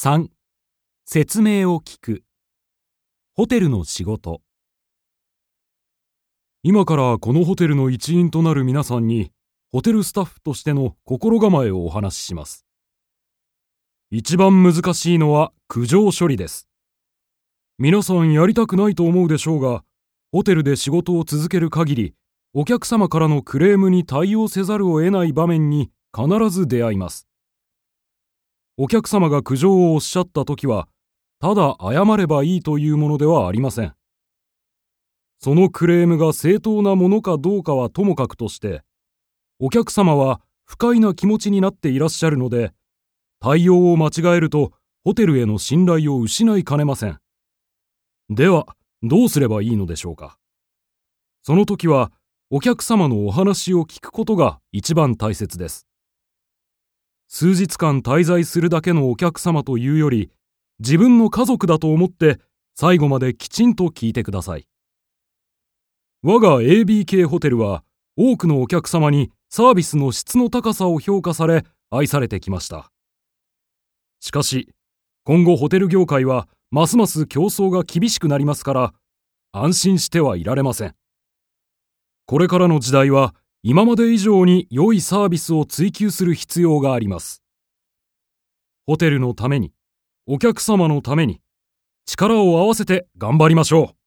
3説明を聞く。ホテルの仕事。今からこのホテルの一員となる皆さんにホテルスタッフとしての心構えをお話しします。一番難しいのは苦情処理です。皆さんやりたくないと思うでしょうがホテルで仕事を続ける限りお客様からのクレームに対応せざるを得ない場面に必ず出会います。お客様が苦情をおっしゃった時は、ただ謝ればいいというものではありません。そのクレームが正当なものかどうかはともかくとして、お客様は不快な気持ちになっていらっしゃるので、対応を間違えるとホテルへの信頼を失いかねません。では、どうすればいいのでしょうか。その時は、お客様のお話を聞くことが一番大切です。数日間滞在するだけのお客様というより、自分の家族だと思って最後まできちんと聞いてください。我が ABK ホテルは多くのお客様にサービスの質の高さを評価され愛されてきました。しかし、今後ホテル業界はますます競争が厳しくなりますから、安心してはいられません。これからの時代は今まで以上に良いサービスを追求する必要があります。ホテルのために、お客様のために、力を合わせて頑張りましょう。